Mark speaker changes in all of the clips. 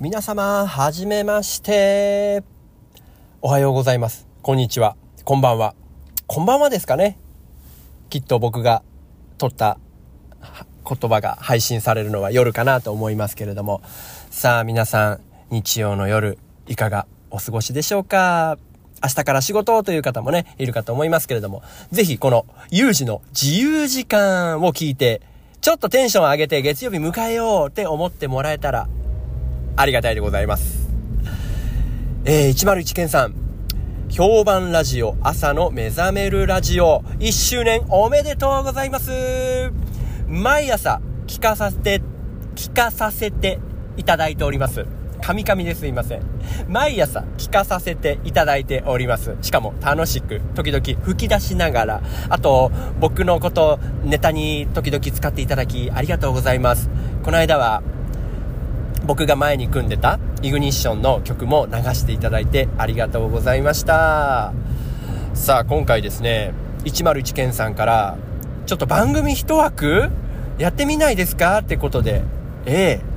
Speaker 1: 皆様、はじめまして。おはようございます。こんにちは。こんばんは。こんばんはですかね。きっと僕が撮った言葉が配信されるのは夜かなと思いますけれども。さあ皆さん、日曜の夜、いかがお過ごしでしょうか明日から仕事という方もね、いるかと思いますけれども、ぜひこの有事の自由時間を聞いて、ちょっとテンション上げて月曜日迎えようって思ってもらえたら、ありがたいでございます。えー、101健さん、評判ラジオ、朝の目覚めるラジオ、1周年おめでとうございます。毎朝、聞かさせて、聞かさせていただいております。カミカミですいません。毎朝聞かさせていただいております。しかも楽しく、時々吹き出しながら、あと、僕のことネタに時々使っていただきありがとうございます。この間は、僕が前に組んでたイグニッションの曲も流していただいてありがとうございました。さあ、今回ですね、101健さんから、ちょっと番組一枠やってみないですか？ってことで、ええ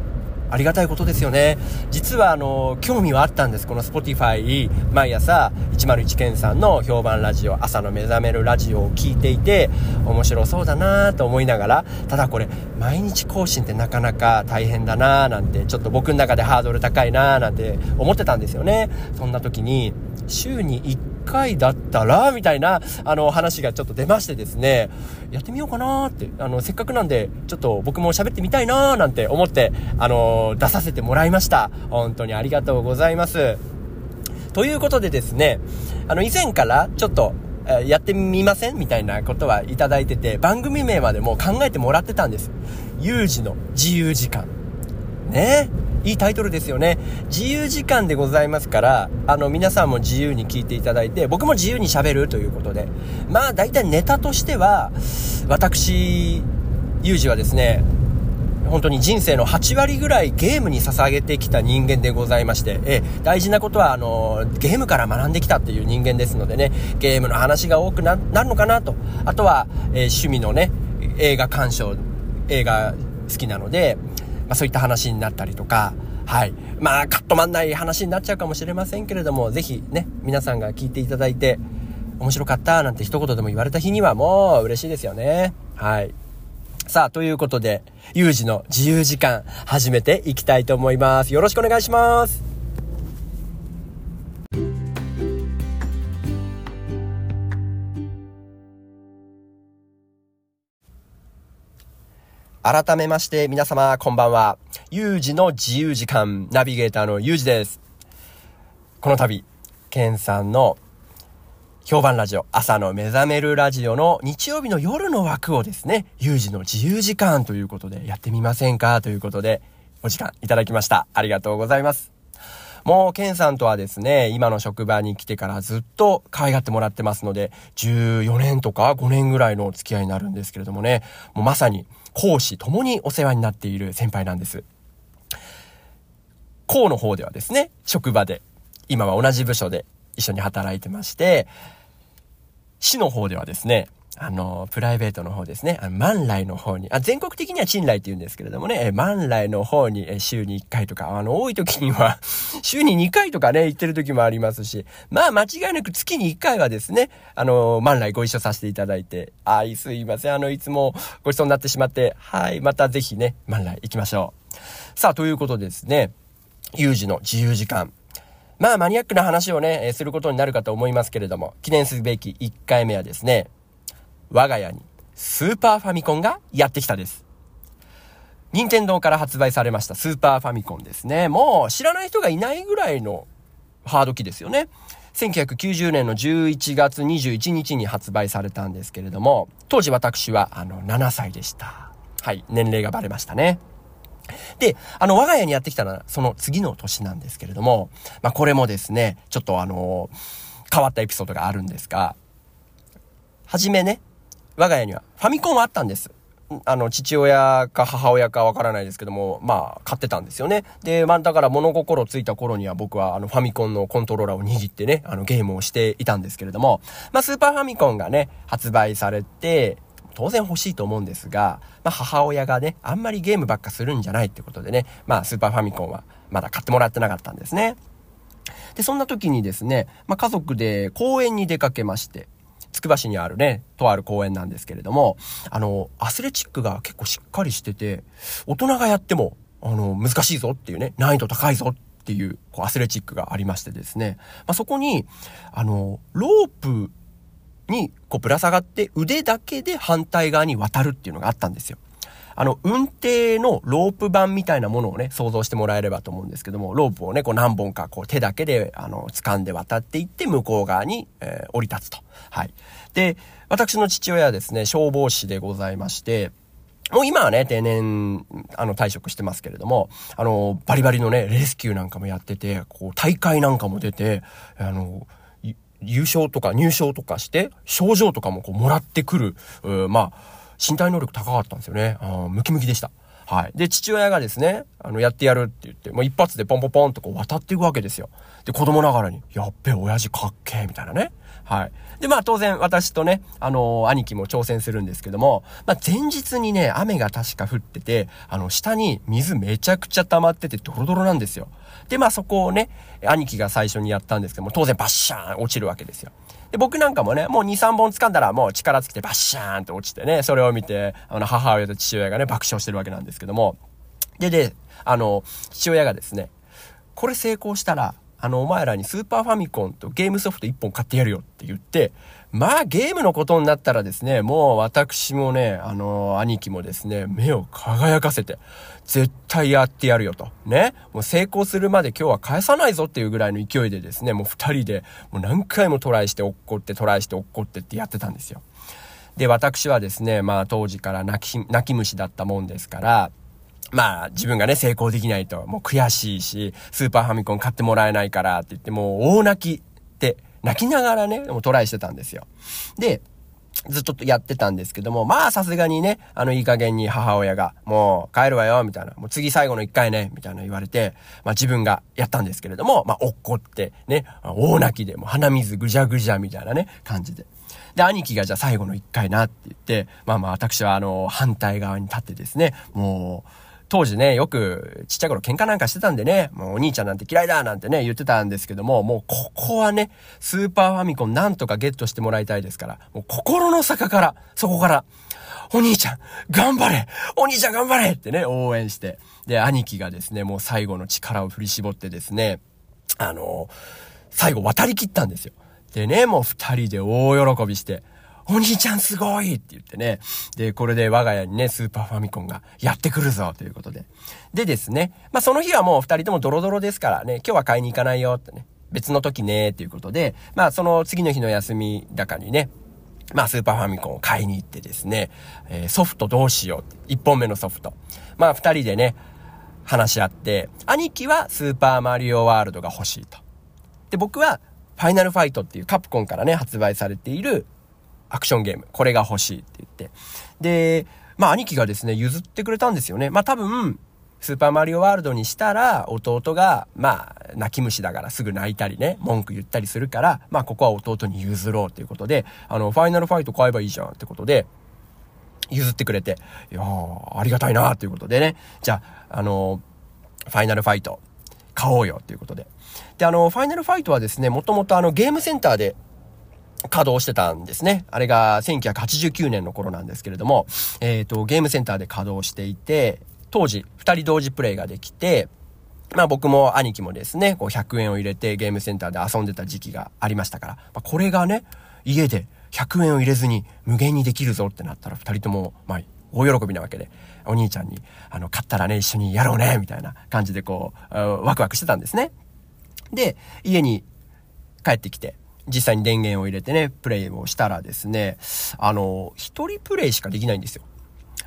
Speaker 1: ありがたいことですよね。実はあの、興味はあったんです。この Spotify 毎朝101健さんの評判ラジオ、朝の目覚めるラジオを聞いていて、面白そうだなと思いながら、ただこれ、毎日更新ってなかなか大変だななんて、ちょっと僕の中でハードル高いななんて思ってたんですよね。そんな時に、週に1回だったら、みたいな、あの、話がちょっと出ましてですね、やってみようかなって、あの、せっかくなんで、ちょっと僕も喋ってみたいなーなんて思って、あの、出させてもらいました。本当にありがとうございます。ということでですね、あの、以前からちょっと、やってみませんみたいなことはいただいてて、番組名までも考えてもらってたんです。有事の自由時間。ねいいタイトルですよね。自由時間でございますから、あの、皆さんも自由に聞いていただいて、僕も自由に喋るということで。まあ、大体ネタとしては、私、有事はですね、本当に人生の8割ぐらいゲームに捧げてきた人間でございまして、えー大事なことは、あの、ゲームから学んできたっていう人間ですのでね、ゲームの話が多くななるのかなと。あとは、えー趣味のね、映画鑑賞、映画好きなので、まあそういった話になったりとか、はい。まあ、カットまんない話になっちゃうかもしれませんけれども、ぜひね、皆さんが聞いていただいて、面白かったなんて一言でも言われた日にはもう嬉しいですよね。はい。さあ、ということで、有事の自由時間、始めていきたいと思います。よろしくお願いします。改めまして、皆様、こんばんは。有事の自由時間、ナビゲーターの有事です。この度、ケンさんの評判ラジオ、朝の目覚めるラジオの日曜日の夜の枠をですね、有事の自由時間ということでやってみませんか？ということで、お時間いただきました。ありがとうございます。もう、ケンさんとはですね、今の職場に来てからずっと可愛がってもらってますので、14年とか5年ぐらいのお付き合いになるんですけれどもね、もうまさに講師ともにお世話になっている先輩なんです。校の方ではですね、職場で、今は同じ部署で一緒に働いてまして、市の方ではですね、あの、プライベートの方ですね、あの万来の方に、あ、全国的には賃来って言うんですけれどもね、え万来の方にえ週に1回とか、あの、多い時には、週に2回とかね、行ってる時もありますし、まあ、間違いなく月に1回はですね、あの、万来ご一緒させていただいて、あい、すいません、あの、いつもごちそうになってしまって、はい、またぜひね、万来行きましょう。さあ、ということでですね、有事の自由時間。まあマニアックな話をね、えすることになるかと思いますけれども、記念すべき1回目はですね、我が家にスーパーファミコンがやってきたです。任天堂から発売されましたスーパーファミコンですね。もう知らない人がいないぐらいのハード機ですよね。1990年の11月21日に発売されたんですけれども、当時私はあの7歳でした。はい、年齢がバレましたね。で、あの、我が家にやってきたのは、その次の年なんですけれども、まあ、これもですね、ちょっとあの変わったエピソードがあるんですが、はじめね、我が家にはファミコンはあったんです。あの、父親か母親かわからないですけども、まあ、買ってたんですよね。で、まあ、だから物心ついた頃には僕はあの、ファミコンのコントローラーを握ってね、あの、ゲームをしていたんですけれども、まあ、スーパーファミコンがね、発売されて、当然欲しいと思うんですが、まあ、母親がね、あんまりゲームばっかするんじゃないってことでね、まあ、スーパーファミコンはまだ買ってもらってなかったんですね。で、そんな時にですね、まあ、家族で公園に出かけまして、つくば市にあるね、とある公園なんですけれども、あの、アスレチックが結構しっかりしてて、大人がやっても、あの、難しいぞっていうね、難易度高いぞっていう、こう、アスレチックがありましてですね、まあ、そこに、あの、ロープに、こう、ぶら下がって腕だけで反対側に渡るっていうのがあったんですよ。あの、運転のロープ板みたいなものをね、想像してもらえればと思うんですけども、ロープをね、こう何本かこう手だけで、あの、掴んで渡っていって向こう側に、えー、降り立つと。はい。で、私の父親はですね、消防士でございまして、もう今はね、定年、あの、退職してますけれども、あの、バリバリのね、レスキューなんかもやってて、こう、大会なんかも出て、あの、優勝とか入賞とかして、賞状とかもこうもらってくる、まあ、身体能力高かったんですよね。ムキムキでした。はい。で、父親がですね、あの、やってやるって言って、もう一発でポンポンポンとこう渡っていくわけですよ。で、子供ながらに、やっべえ、親父かっけえ、みたいなね。はい。で、まあ当然私とね、あのー、兄貴も挑戦するんですけども、まあ前日にね、雨が確か降ってて、あの、下に水めちゃくちゃ溜まっててドロドロなんですよ。で、まあそこをね、兄貴が最初にやったんですけども、当然バッシャーン落ちるわけですよ。で、僕なんかもね、もう2、3本掴んだらもう力尽きてバッシャーンって落ちてね、それを見て、あの、母親と父親がね、爆笑してるわけなんですけども。で、で、あの、父親がですね、これ成功したら、あの、お前らにスーパーファミコンとゲームソフト1本買ってやるよって言って、まあゲームのことになったらですね、もう私もね、あの、兄貴もですね、目を輝かせて、絶対やってやるよと。ね。もう成功するまで今日は返さないぞっていうぐらいの勢いでですね、もう二人で、もう何回もトライして落っこって、トライして落っこってってやってたんですよ。で、私はですね、まあ当時から泣き、泣き虫だったもんですから、まあ、自分がね、成功できないと、もう悔しいし、スーパーファミコン買ってもらえないからって言って、もう大泣きって、泣きながらね、もうトライしてたんですよ。で、ずっとやってたんですけども、まあさすがにね、あのいい加減に母親が、もう帰るわよ、みたいな、もう次最後の一回ね、みたいな言われて、まあ自分がやったんですけれども、まあ怒って、ね、大泣きで、もう鼻水ぐじゃぐじゃみたいなね、感じで。で、兄貴がじゃあ最後の一回なって言って、まあまあ私はあの、反対側に立ってですね、もう、当時ね、よくちっちゃい頃喧嘩なんかしてたんでね、もうお兄ちゃんなんて嫌いだなんてね、言ってたんですけども、もうここはね、スーパーファミコンなんとかゲットしてもらいたいですから、もう心の坂から、そこから、お兄ちゃん、頑張れお兄ちゃん頑張れってね、応援して。で、兄貴がですね、もう最後の力を振り絞ってですね、あの最後渡り切ったんですよ。でね、もう二人で大喜びして、お兄ちゃんすごいって言ってね。で、これで我が家にね、スーパーファミコンがやってくるぞということで。でですね、まあその日はもう二人ともドロドロですからね、今日は買いに行かないよってね、別の時ね、っていうことで、まあその次の日の休みだかにね、まあスーパーファミコンを買いに行ってですね、えー、ソフトどうしようって、一本目のソフト。まあ二人でね、話し合って、兄貴はスーパーマリオワールドが欲しいと。で、僕はファイナルファイトっていうカプコンからね、発売されているアクションゲーム、これが欲しいって言って。で、まあ兄貴がですね、譲ってくれたんですよね。まあ多分、スーパーマリオワールドにしたら、弟が、まあ、泣き虫だからすぐ泣いたりね、文句言ったりするから、まあここは弟に譲ろうということで、あの、ファイナルファイト買えばいいじゃんってことで、譲ってくれて、いやー、ありがたいなということでね、じゃあ、あの、ファイナルファイト、買おうよということで。で、あの、ファイナルファイトはですね、もともとあの、ゲームセンターで稼働してたんですね。あれが1989年の頃なんですけれども、えっ、ー、と、ゲームセンターで稼働していて、当時、二人同時プレイができて、まあ僕も兄貴もですね、こう100円を入れてゲームセンターで遊んでた時期がありましたから、まあ、これがね、家で100円を入れずに無限にできるぞってなったら二人とも、まあ、大喜びなわけで、お兄ちゃんに、あの、買ったらね、一緒にやろうね、みたいな感じでこう、ワクワクしてたんですね。で、家に帰ってきて、実際に電源を入れてね、プレイをしたらですね、あの、一人プレイしかできないんですよ。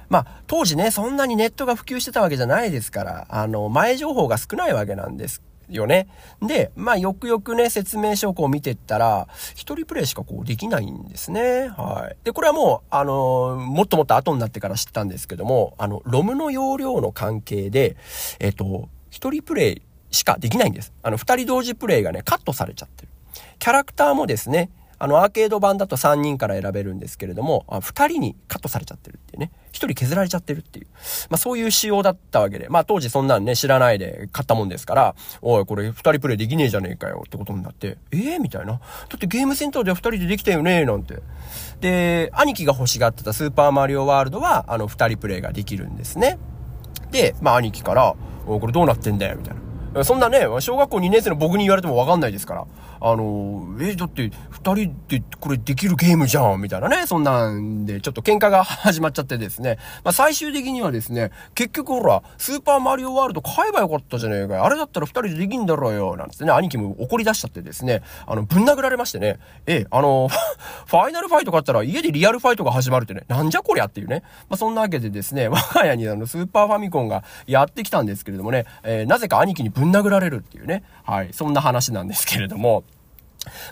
Speaker 1: まあ、当時ね、そんなにネットが普及してたわけじゃないですから、あの、前情報が少ないわけなんですよね。で、まあ、よくよくね、説明書をこう見てったら、一人プレイしかこうできないんですね。はい。で、これはもう、あのもっともっと後になってから知ったんですけども、あの、ロムの容量の関係で、えっと、一人プレイしかできないんです。あの、二人同時プレイがね、カットされちゃってる。キャラクターもですね、あの、アーケード版だと3人から選べるんですけれども、あ2人にカットされちゃってるっていうね、一人削られちゃってるっていう。まあそういう仕様だったわけで、まあ当時そんなんね、知らないで買ったもんですから、おい、これ二人プレイできねえじゃねえかよってことになって、ええー、みたいな。だってゲームセンターでは二人でできたよね？なんて。で、兄貴が欲しがってたスーパーマリオワールドは、あの、二人プレイができるんですね。で、まあ兄貴から、おいこれどうなってんだよ、みたいな。そんなね、小学校2年生の僕に言われてもわかんないですから。あの、え、だって、二人でこれできるゲームじゃんみたいなね。そんなんで、ちょっと喧嘩が始まっちゃってですね。まあ、最終的にはですね、結局ほら、スーパーマリオワールド買えばよかったじゃねえかよ。あれだったら二人でできんだろうよ。なんつってね、兄貴も怒り出しちゃってですね、あの、ぶん殴られましてね。え、あの、ファイナルファイト買ったら家でリアルファイトが始まるってね、なんじゃこりゃっていうね。まあ、そんなわけでですね、我が家にあの、スーパーファミコンがやってきたんですけれどもね、えー、なぜか兄貴にぶん殴られるっていうね。はい、そんな話なんですけれども。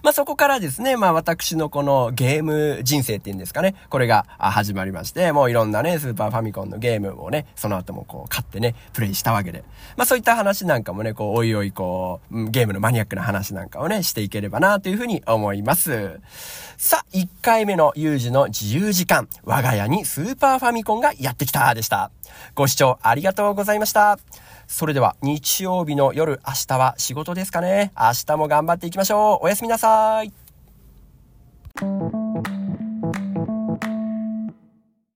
Speaker 1: まあ、そこからですね、まあ、私のこのゲーム人生っていうんですかね、これが始まりまして、もういろんなね、スーパーファミコンのゲームをね、その後もこう買ってね、プレイしたわけで。まあ、そういった話なんかもね、こう、おいおいこう、ゲームのマニアックな話なんかをね、していければなというふうに思います。さあ、1回目の有事の自由時間、我が家にスーパーファミコンがやってきたでした。ご視聴ありがとうございました。それでは日曜日の夜、明日は仕事ですかね。明日も頑張っていきましょう。おやすみなさい。